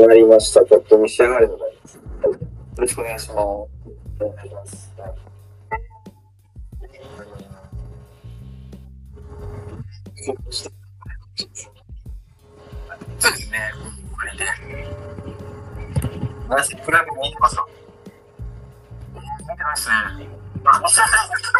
終わりました。ちょっと召し上がるので、よろしくお願いします。お願いします。そうですね、これで。私、プラグ見てますか見てますね。これ、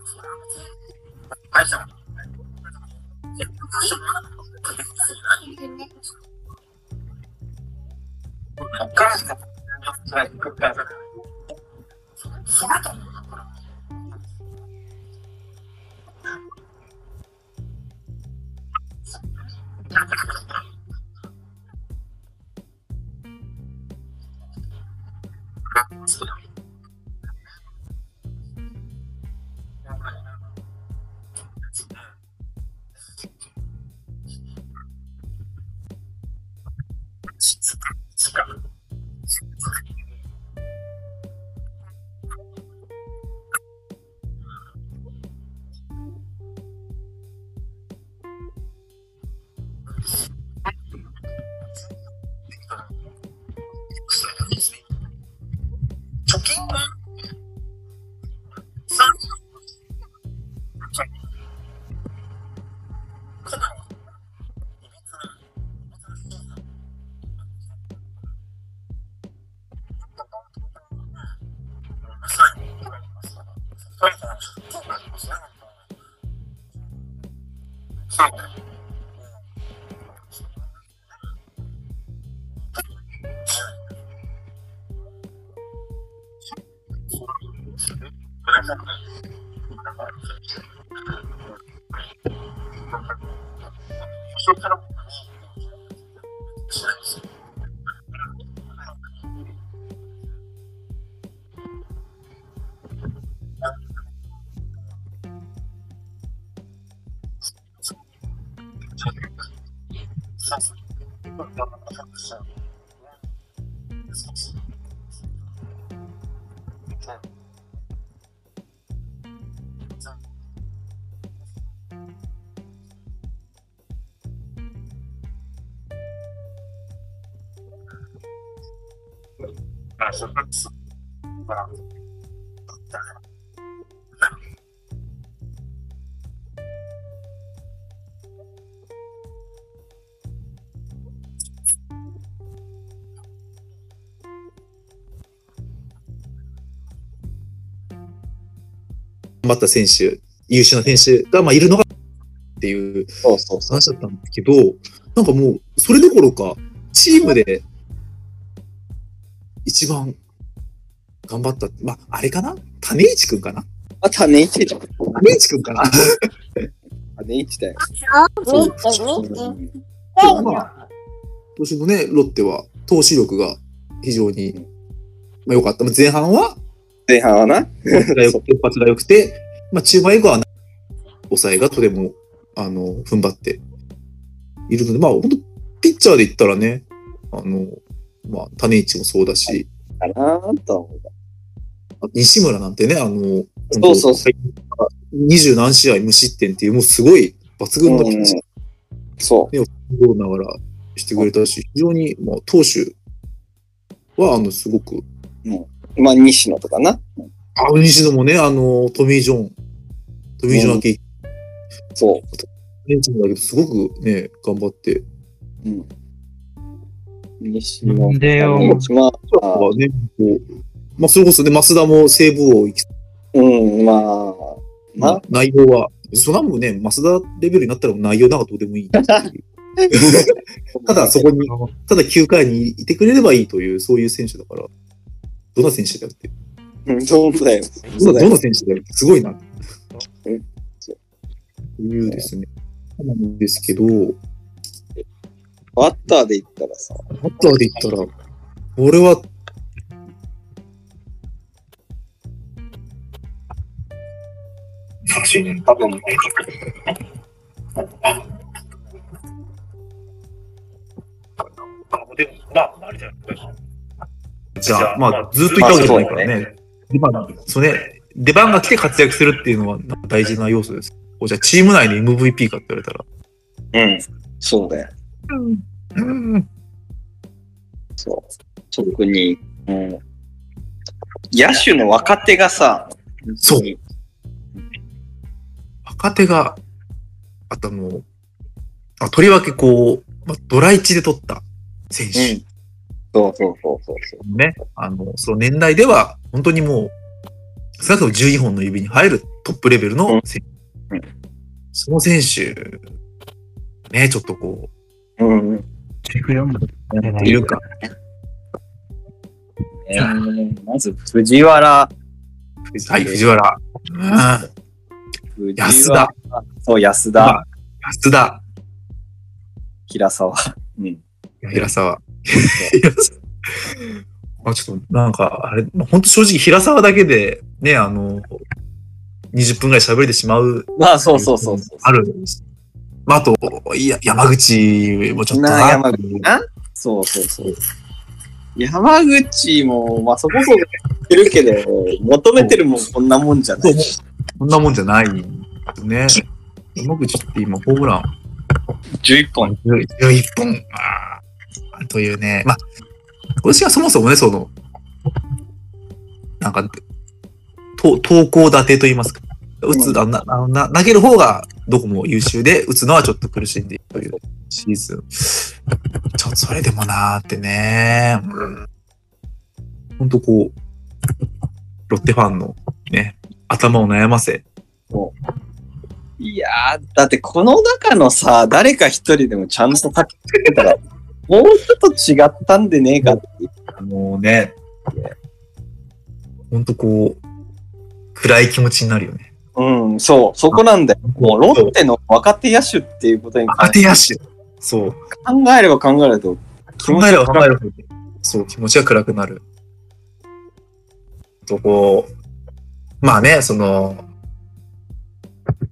貯頑張った選手、優秀な選手が、まあ、いるのがっていうそうそうそう。話だったんですけど、なんかもう、それどころか、チームで一番頑張った、まあ、あれかな？種市くんかな？あ、種市だ。種市くんかな？種市だよ。まあ、今年のね、ロッテは投手力が非常に、まあ、良かった。まあ前半は、前半はな。一発が良くて、まあ、中盤以降は、抑えがとても、あの、踏ん張っているので、まあ、本当ピッチャーで言ったらね、あの、まあ、種市もそうだし、かと思う。あ西村なんてね、あの、そうそうそ二十何試合無失点っていう、もうすごい抜群のピッチャーそをながらしてくれたし、非常に、まあ、投手は、あの、すごく、う。まあ、西野とかな。あ、西野もね、あの、トミー・ジョン、トミー・ジョン明け、そベンチもだけど、すごくね、頑張って、う。うん。西野。でよまあ、はね、こう、まあ、それこそね、増田も西武王行き、うん、まあ、まあ、内容は、そんなもんね、増田レベルになったら内容なんかどうでもいいいう。ただ、そこに、ただ9回にいてくれればいいという、そういう選手だから、どんな選手だよって。うん、そうだよ。どんなどんな選手だよって、すごいな。いうですね。なんですけど、バッターで言ったらさ、バッターで言ったら、俺は。多分、でも、まあ、あれじゃないじゃあ、まあ、ずっといたわけじゃないからね。でまあ、そうね、出番が来て活躍するっていうのは大事な要素です。じゃあ、チーム内で MVP かって言われたら。うん。そうだよ。うん。そう。特に、うん。野手の若手がさ、そう若手が、あともう、あとりわけこう、まあ、ドラ1で取った選う手ん。そうそうそうそうそう。ね、あの、その年代では、本当にもう、少なくとも12本の指に入るトップレベルの選手。うんその選手、ね、ちょっとこうん。う、いるか。えーまず、藤原。はい、藤原。うん。藤安原田。そう、安まあ田。安田。平沢。うん。平沢。まあちょっと、なんか、あれ、まあ本当正直、平沢だけで、ね、あの、20分ぐらい喋れてしまう。まあ、そうそうそうそう。あるんです。まあ、あと、いや、山口もちょっとな山口な。そうそうそう。山口も、まあそこそこ言ってるけど、求めてるもんこんなもんじゃない。こんなもんじゃないね。山口って今、ホームラン11本。11本。あーというね。まあ、今年はそもそもね、その、なんか、と投稿立てと言いますか。打つ、あなあな投げる方がどこも優秀で、打つのはちょっと苦しんでいるというシーズン。ちょっとそれでもなーってね。うん。ほんとこう、ロッテファンのね、頭を悩ませ、いやー、だってこの中のさ、誰か一人でもちゃんと書きつけてたら、もうちょっと違ったんでねえかっていう。あのね、ほんとこう、暗い気持ちになるよね。うん、そう、そこなんだよ。もうロッテの若手野手っていうことに若関して手野手。そう。考えれば考えると、気持ち考えれば考えるほど、そう、気持ちが暗くなる。とこう、まあね、その、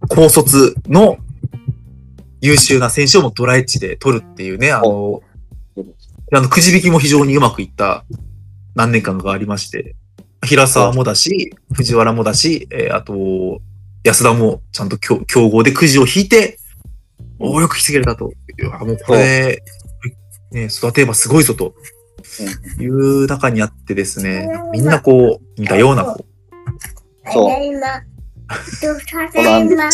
高卒の優秀な選手をもドラエッジで取るっていうね、あの、あの、くじ引きも非常にうまくいった何年間がありまして、平沢もだし、藤原もだし、えーあと、安田もちゃんと競合でくじを引いて、おーよく引き継げれたと。いやもうこれ、ね、育てればすごいぞという中にあってですね、みんなこう、似たような、こう。そう。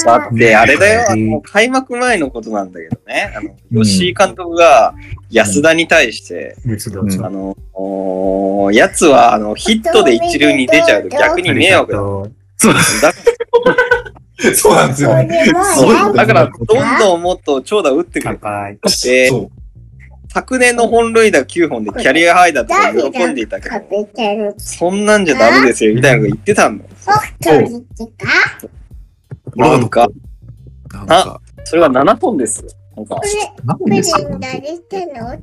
だって、あれだよ、あの開幕前のことなんだけどね、あの、吉井監督が安田に対して、うん。あの、やつは、あの、ヒットで一塁に出ちゃうと逆に迷惑だ。そうなんだそうなんですよ。だから、どんどんもっと長打打ってくれ。でそう。昨年の本塁打9本でキャリアハイだとか喜んでいたけど、そんなんじゃダメですよ、みたいなこと言ってたんだよ。なんか、なんか、それは7本です。よ。なんか、なんですか。なん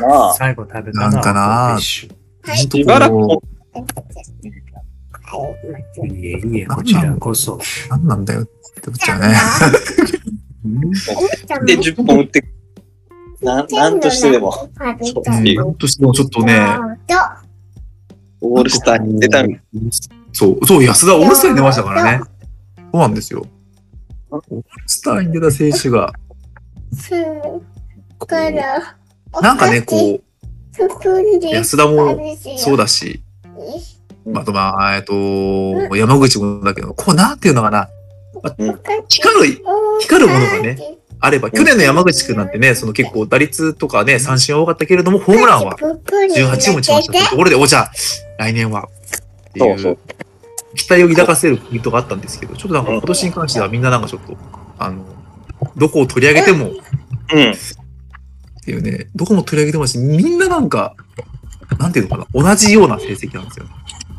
かな、最後食べたなんかな。しばらくいえいえ、こちらこそ。うなんなんだよって思っちゃうね。で10本打って、ななんとしてでも、うんなんとしてもちょっとね、オールスターに出たみ。そう、そう、安田オールスターに出ましたからね。そうなんですよ。オールスターに出た選手が、なんかね、こう、安田もそうだし、あとまあ、えっと、山口もだけど、こう、なんていうのかな、光る、光るものがね、あれば、去年の山口くんなんてね、その結構打率とかね、三振は多かったけれども、ホームランは18も打ちましたというところで、おじゃあ、来年は、っていそう期待を抱かせるポイントがあったんですけど、ちょっとなんか今年に関してはみんななんかちょっと、あの、どこを取り上げても、うん。っていうね、どこも取り上げてもし、みんななんか、なんていうのかな、同じような成績なんですよ。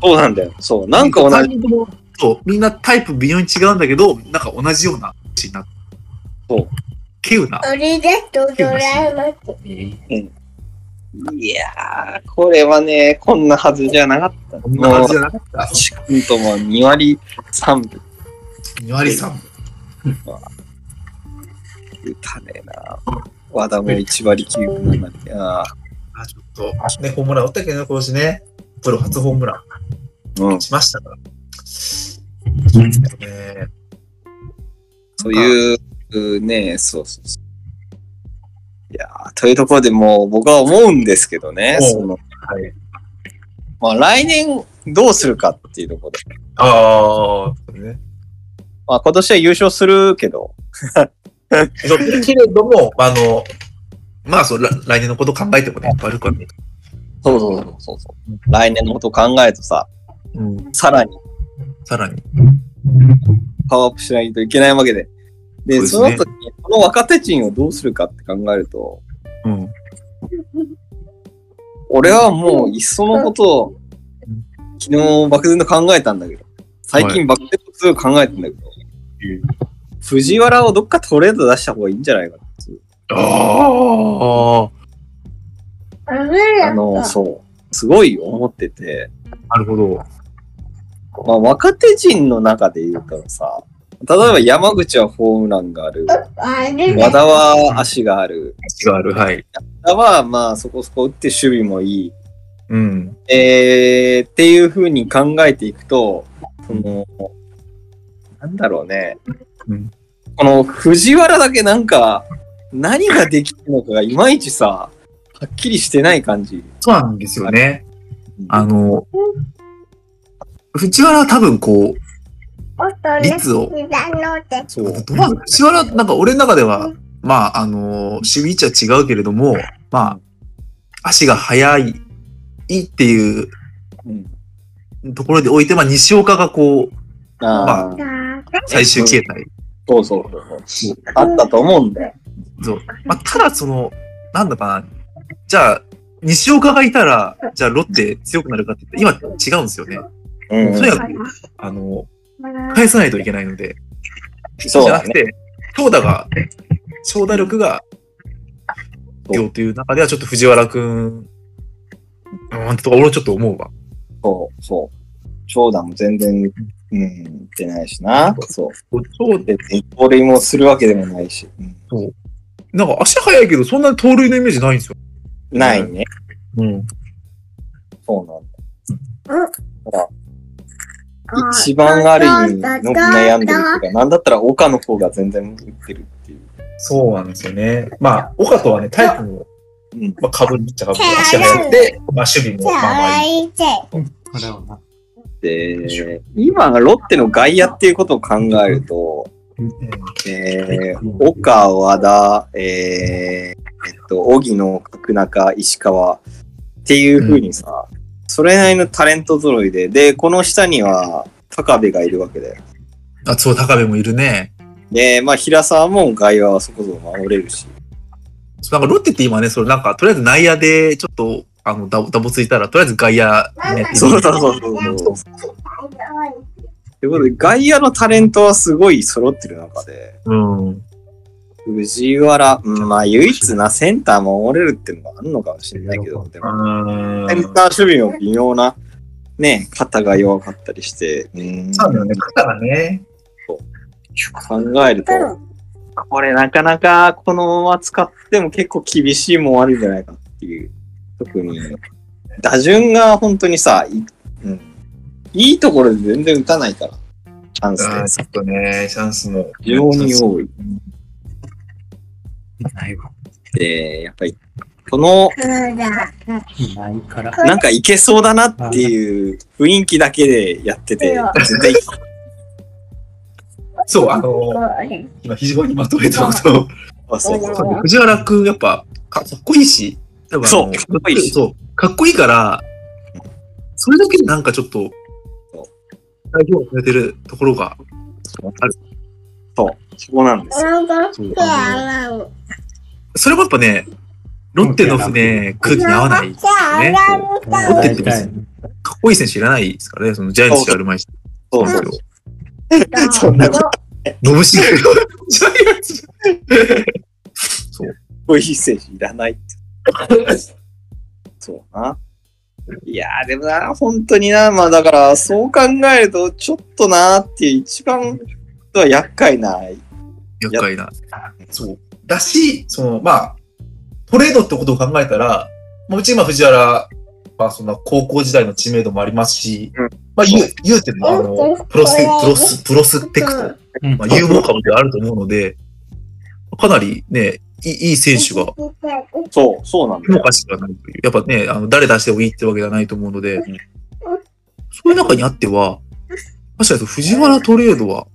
そうなんだよ。そう。なんか同じ。そう、みんなタイプ微妙に違うんだけど、なんか同じような形になって。そう。稀有な。それだとドラえもん。いやー、これはね、こんなはずじゃなかった。こんな感じじゃなかった。シ君とも2割3分2割3分。打たねえな。和田も1割9分7厘。ああ、あ、ちょっと、ね、ホームラン打ったけどね、今年ね。プロ初ホームラうんン。しましたから。そうですけどね。そういう、ね、そうそうそう。いやーというところでもう僕は思うんですけどね、その、はい。まあ来年どうするかっていうところで。ああ、ね。まあ今年は優勝するけど、そうけれども、あの、まあそう、来来年のこと考えてもね、悪くはね。そうそうそうそうそう。来年のことを考えるとさ、うん。さらにさらに。パワーアップしないといけないわけで。で、その後に、この若手陣をどうするかって考えると、うん。俺はもういっそのことを、昨日漠然と考えたんだけど、最近漠然とすぐ考えてんだけど、藤原をどっかトレード出した方がいいんじゃないかっていう。ああの、そう。すごい思ってて、あ、なるほど。まあ若手陣の中で言うからさ、例えば山口はホームランがある、和田は足がある、違ある、はい。和田はまあそこそこ打って守備もいい、うん。えー、っていう風に考えていくと、その、なんだろうね。うんこの藤原だけなんか、何ができるのかがいまいちさ、はっきりしてない感じ。そうなんですよね。あの、藤原は多分こう、率を、そう。どうなんだ藤原、なんか俺の中では、まあ、あの、守備位置は違うけれども、まあ、足が速いっていううん、ところでおいて、まあ、西岡がこう、ああ、最終形態。そうそうそう。あったと思うんだよ。そう。まあ、ただその、なんだかな。じゃあ、西岡がいたら、じゃあロッテ強くなるかって言って、今違うんですよね。うんとにかく、あの、返さないといけないので。そう。じゃなくて、長打が、長打力が、そうよという中ではちょっと藤原くん、うん、とか俺はちょっと思うわ。そう、そう。長打も全然、うん、出ないしな。そう。そうで、盗塁もするわけでもないし。うんなんか足速いけど、そんなに盗塁のイメージないんですよ。ないね。うん。そうなんだ。だから一番ある意味、伸び悩んでるっていうか、なんだったら岡の方が全然打ってるっていう。そうなんですよね。まあ、岡とはね、タイプも、うん。まあ、かぶるっちゃかぶる。足速くて、まあ、守備も、まあまあいい。これをな。で、今、ロッテの外野っていうことを考えると、えー、岡、和田、えー、えっと、荻野、角中、石川っていう風にさ、それなりのタレント揃いで、で、この下には高部がいるわけだよ。あ、そう、高部もいるね。で、まあ、平沢も外野はそこそこ守れるし。なんかロッテって今ね、それなんか、とりあえず内野でちょっと、あの、ダボダボついたら、とりあえず外野ね、そうそうそうそうそう。ということで、外野のタレントはすごい揃ってる中で、うん。藤原、うんまあ、唯一なセンター守れるっていうのがあるのかもしれないけど、でも、うんセンター守備も微妙な、ね、肩が弱かったりして、うんそうだよね、肩がね。考えると、これなかなかこのまま使っても結構厳しいもんあるんじゃないかっていう。特に、打順が本当にさ、い,、うん、いいところで全然打たないから、チャンスで。ちょっとね、チャンスも。非常に多い。ないわ。で、やっぱり、この、ないから。なんかいけそうだなっていう雰囲気だけでやってて、全然いい。そう、あの、今非常にまとめたことをそうそうそう藤原くんやっぱかかっこいいし、そうかっこいいしそう、かっこいいから、それだけでなんかちょっと、代表をされてるところがある。そこなんですよ。それもやっぱね、ロッテのね、空気に合わないですよね。ロッテって別にかっこいい選手いらないですからね、そのジャイアンツである前に。そう そう。そんなことノブシゲのジャイアンツ。そう。こう。いう。選手いらないって。そう。な。いやー、でもな、本当にな、まあだから、そう。考えると、ちょっとなーっていう。一番は厄介な。厄介な。そう。だし、その、まあ、トレードってことを考えたら、まあ、うち今藤原、まあそんな高校時代の知名度もありますし、うんまあ言う、言うても、あの、プロス、プロス、プロスペクト、うんまあ有望株ではあると思うので、かなりね、いいいい選手がそう、そうなんだよ。評価しかないという。やっぱね、あの、誰出してもいいってわけじゃないと思うので、そういう中にあっては、確かに藤原トレードは、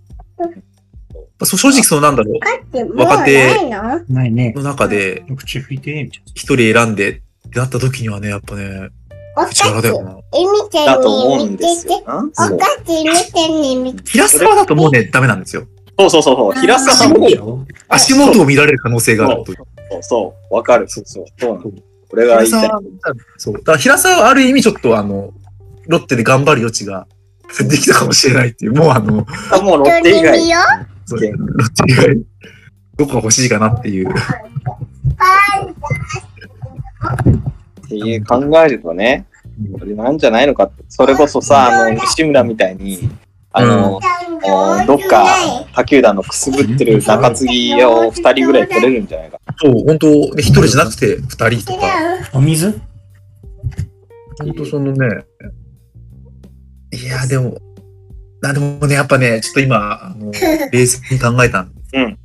正直そのなんだろう、若手ないね。の中で口拭いて、みたい一人選んでってなった時にはね、やっぱね、藤原だよな。だと思うんですよな。そう平沢だともうね、ダメなんですよ。そうそうそうそう。平沢も、な。足元を見られる可能性があるという。そうそう、わかる。そうそう、そうなの。これが平言いたい沢。、そう。だから平沢はある意味ちょっとあの、ロッテで頑張る余地が できたかもしれないっていう、もうあの、あ、もうロッテ以外。ロッテ以外、どこが欲しいかなっていう。っていう考えるとね、それなんじゃないのかって。それこそさ、あの、西村みたいに、あの、おどっか他球団のくすぶってる中継ぎを二人ぐらい取れるんじゃないか。そう、本当ね一人じゃなくて二人とか、お水？本当そのね、いや、でも、あでもね、やっぱね、ちょっと今、あの、冷静に考えたんです。うん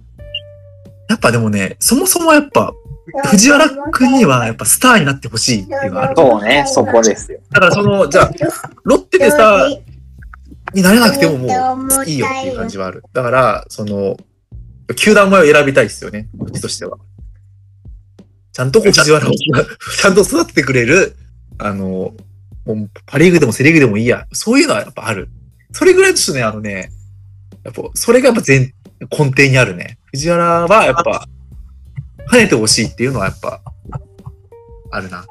やっぱでもね、そもそもやっぱ、藤原くんにはやっぱスターになってほしいっていうのがある。そうね、そこですよ。だからその、じゃあ、ロッテでさ、になれなくてももういいよっていう感じはある。だから、その、球団前を選びたいですよね、こっちとしては。ちゃんと藤原を、ちゃんと育ててくれる、あの、もうパリーグでもセリーグでもいいや。そういうのはやっぱある。それぐらいちょっとね、あのね、やっぱ、それがやっぱ全、根底にあるね。藤原はやっぱ、跳ねてほしいっていうのはやっぱ、あるな。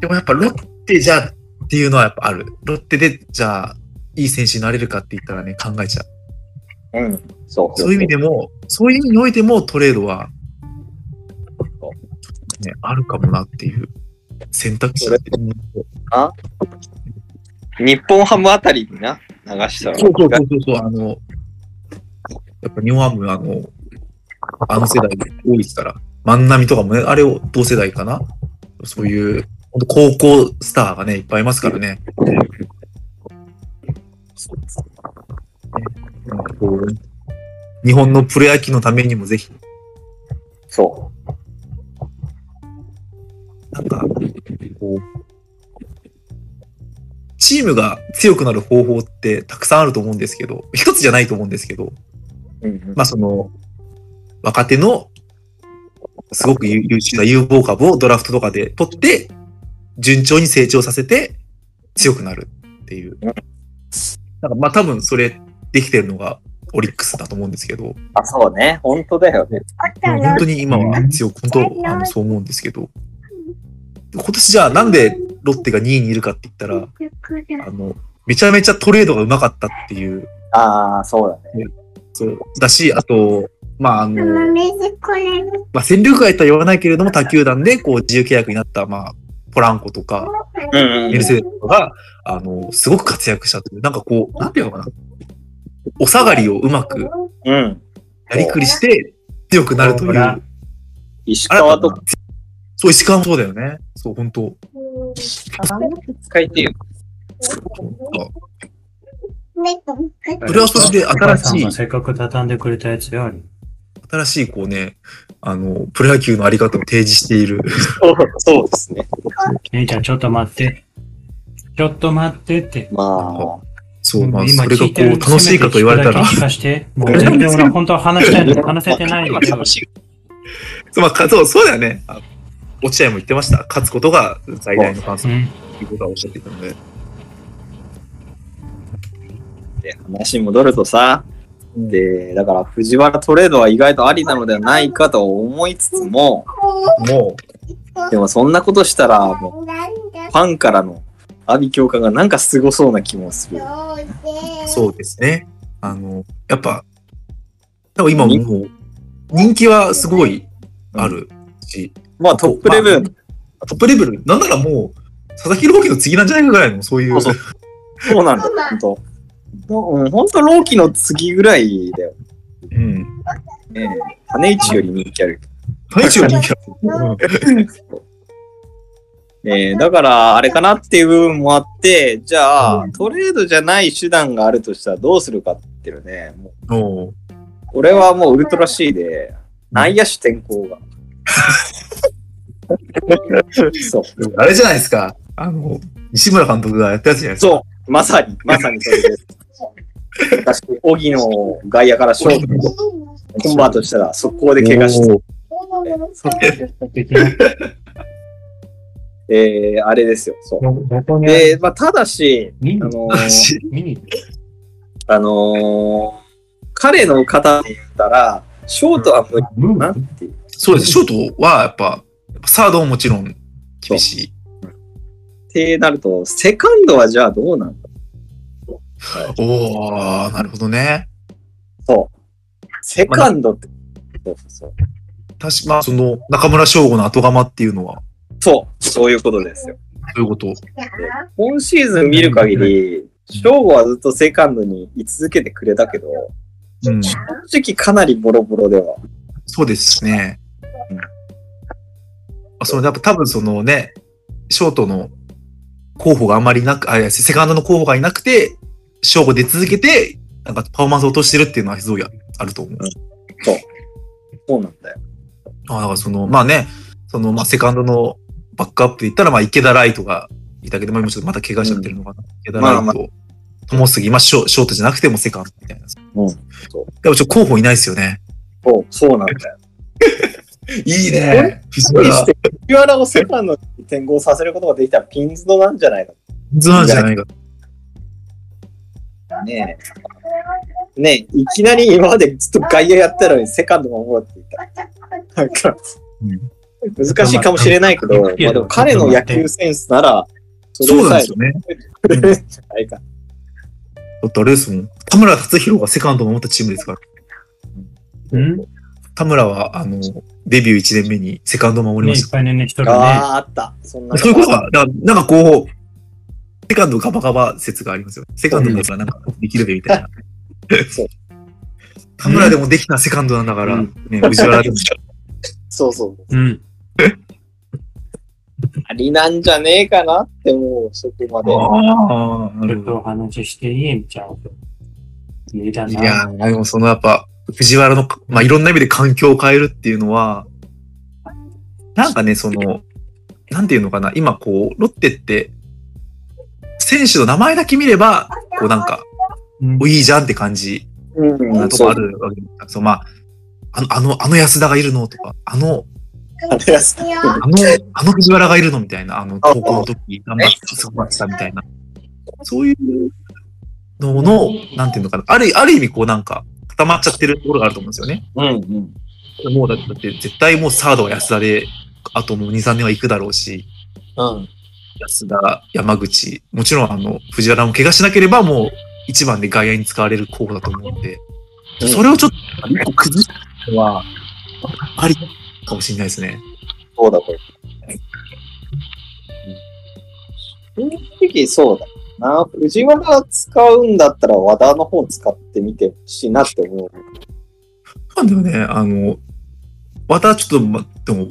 でもやっぱロッテじゃっていうのはやっぱある。ロッテで、じゃあ、いい選手になれるかって言ったらね、考えちゃう。うん。そうそういう意味でも、そういう意味においてもトレードは、ね、あるかもなっていう選択肢だと思う日本ハムあたりにな、流したら。そうそうそうそう、あの、やっぱ日本ハム、あの、あの世代多いですから、万波とかもね、あれを同世代かな？そういう、高校スターがね、いっぱいいますからね。なんかこう日本のプロ野球のためにもぜひ、そなんか、チームが強くなる方法ってたくさんあると思うんですけど、一つじゃないと思うんですけど、う。うんまあその、若手の、すごく優優秀な有望株をドラフトとかで取って、順調に成長させて強くなるっていう。なんかまあ多分それできてるのがオリックスだと思うんですけど、あ、そうね。本当だよね。本当に今は強く、本当あのそう思うんですけど、今年じゃあなんでロッテが2位にいるかって言ったら、あの、めちゃめちゃトレードがうまかったっていう、ああ、そうだね。そう、だし、あと、まああの。まあ、戦力外とは言わないけれども、他球団でこう自由契約になった、まあ、ポランコとか、うんうんメルセデスとかが、あの、すごく活躍したという、なんかこう、なんていうのかな。お下がりをうまくうん。やりくりして強くなるという。石川とそう、石川もそうだよね。そう、本当使いてよ。それはそれで新しい、がせっかく畳んでくれたやつよ。あれ新しいこうね、あの、プロ野球のあり方を提示している。そうそうですね。姉ちゃん、ちょっと待って。ちょっと待ってって。まそう、まあ、今それがこう、楽しいかと言われたら。もう全然俺本当は話したいのに話せてないんだけまあ、かそう、そうだよね。あ落合も言ってました。勝つことが最大の感想うん。ということはおっしゃっていたので。あ、で話に戻るとさ、で、だから藤原トレードは意外とありなのではないかと思いつつも、もでもそんなことしたら、もうファンからの、阿ビ教官がなんかすごそうな気もする。そうですね。あの、やっぱ、多分今もう、人気はすごいあるし、まあトップレベル、まあトップレベル、なんならもう、佐々木朗希の次なんじゃないかぐらいの、そういう。そうそうなんだ、ほんと。うん、ほんと、ローキの次ぐらいだよ。うん。ね羽市より人気ある。大地は人気ある。えー、だから、あれかなっていう部分もあって、じゃあ、トレードじゃない手段があるとしたらどうするかっていうね、もうおう俺はもうウルトラ C で、内野手転向が。そう。あれじゃないですか。あの、西村監督がやったやつじゃないですか。そう。まさに、まさにそれです。私、荻野を外野からショートにコンバートしたら、速攻で怪我して、えー、あれですよ。そう。で、まあ、ただし、あのー見にあのー彼の方で言ったら、ショートは無理なっていう。そうです。ショートはやっぱ、サードももちろん厳しい。ってなると、セカンドはじゃあどうなんだ？おー、なるほどね。そう。セカンドって、そうそうそう。確か、まあ、その、中村翔吾の後釜っていうのは、そう、そういうことですよ。どういうこと今シーズン見る限り、翔吾はずっとセカンドに居続けてくれたけど、うん。正直かなりボロボロでは。そうですねうん。あそのやっぱ多分そのね、ショートの候補があんまりなく、あ、セカンドの候補がいなくて、勝負出続けて、なんかパフォーマンスを落としてるっていうのはすごいあると思う。そうなんだよ。あだからその、まあね、その、まあセカンドのバックアップで言ったら、まあ池田ライトがいたけど、まあ今ちょっとまた怪我しちゃってるのかな。池田ライト、まあ友杉、まあショショートじゃなくてもセカンドみたいな。うん。でもちょっと候補いないですよね。そう、そうなんだよ。いいね。無理して、藤原をセカンドに転向させることができたらピンズドなんじゃないかズなんじゃないか。ねえ。ねえ、いきなり今までずっと外野やってたのにセカンド守ろうって言った。なんか、難しいかもしれないけど、まあ、でも彼の野球センスなら、そそうなんですよね。じゃないか。だってあれですもん。田村達弘がセカンドを守ったチームですから。うん田村は、あの、デビュー1年目にセカンドを守りましねいっぱいね、一人ね。ああ、あった。そんなた。そういうことが、だからなんかこう、セカンドガバガバ説がありますよ。セカンドだからなんかできるべみたいな。そう田村でもできたセカンドなんだから、うんね、藤原でも。そうそう。うん。ありなんじゃねえかなって思う、そこまで。ああ、なちょっとおるほど。話ししていい？んちゃうい。やー、でもそのやっぱ、藤原の、まあ、いろんな意味で環境を変えるっていうのは、なんかね、その、なんていうのかな、今こう、ロッテって、選手の名前だけ見れば、こうなんか、ういいじゃんって感じうんなとこあるわけですそう、まあ、あの、あの、あの安田がいるのとか、あの、あの、あの藤原がいるのみたいな、あの、高校の時頑張ってすごかったみたいな。そういうのの、なんていうのかな。ある、ある意味こうなんか、固まっちゃってるところがあると思うんですよね。うんうん。もうだって、絶対もうサードは安田で、あともう2、3年は行くだろうし、うん。安田、山口、もちろんあの、藤原も怪我しなければもう一番で外野に使われる候補だと思うんで、うんそれをちょっと一個崩したのは、ありかもしれないですね。そうだ、これ。正直そうだな。藤原使うんだったら和田の方使ってみてほしいなって思う。なんだよね、あの、またちょっと、ま、でも、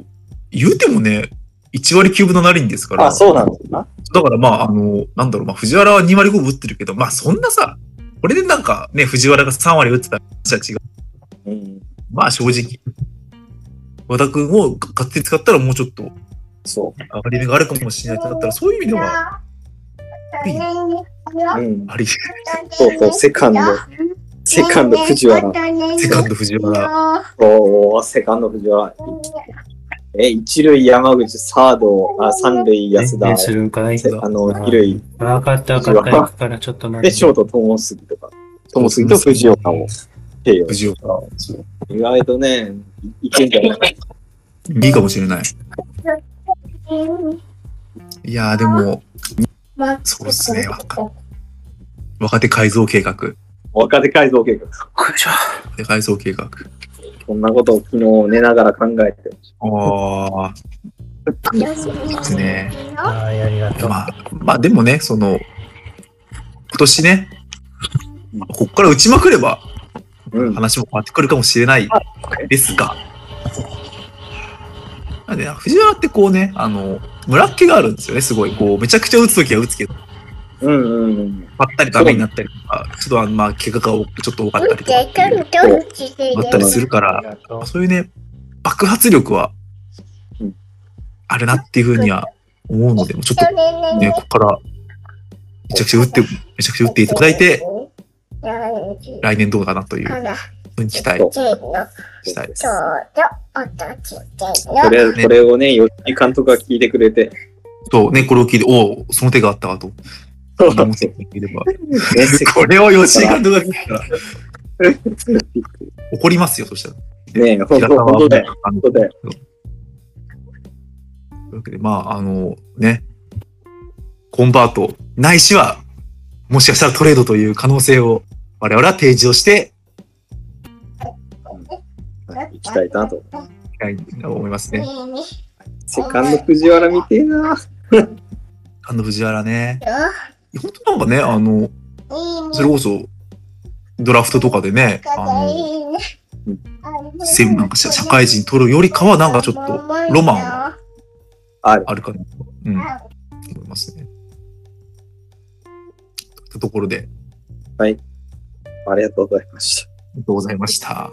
言うてもね、1割9分の7厘ですから。あ、そうなんだな。だからまあ、あの、なんだろう、まあ、藤原は2割5分打ってるけど、まあ、そんなさ、これでなんかね、藤原が3割打ってたら、違う。うん。まあ、正直。和田君を勝手に使ったらもうちょっとそ上がり目があるかもしれないってなったら、そういう意味では、う。うん。あり、そうそう、セカンド。セカンド藤原。セカンド藤原。おー、セカンド藤原。え、一塁山口、サード、あ、三塁安田ね、するんかいせあの、二塁、わかったわかった。行くからちょっと待で、って。ショート、友杉とか、友杉と藤岡を。藤岡。意外とね、いいけんじゃない？いいかもしれない。いやーでも、そうですね。若若手改造計画。若手改造計画。若手改造計画。こんなことを昨日寝ながら考えてましああ、ですね。はい、ありがとう。まあ、まあでもね、その、今年ね、こっから打ちまくればた。うん。話も変わってくるかもしれないですが、なんで藤原ってこうね、あの、村っ気があるんですよね、すごい。こう、めちゃくちゃ打つときは打つけど、うんうんうん。ばったりダメになったりとか、ちょっとあのまあ、怪我が多くちょっと多かったりとかあったりするから。そういうね、爆発力はうんあるなっていうふうには思うので、ちょっとね、ここからめちゃくちゃ打って、めちゃくちゃ打っていただいて、来年どうかなというに期待したいです。とりあえずこれをね、吉井監督が聞いてくれて、そうね、これを聞いて、おお、その手があったわと。これを吉井監督が聞いたら、怒りますよ、そしたら。ねえ、ほんと、平田はほんとだよ。あの本当だよ。というわけで、まあ、あの、ね、コンバート、ないしは、もしかしたらトレードという可能性を我々は提示をして行きたいなと。いきたいと思いますね。セカンド藤原見てえな。あの藤原ね。本当なんかね、あの、それこそ、ドラフトとかでね、あの、せんなんか社社会人取るよりかは、なんかちょっとロマンはある。あるかなと、うん、思いますね。ところで、ありありがとうございました。がとうございました。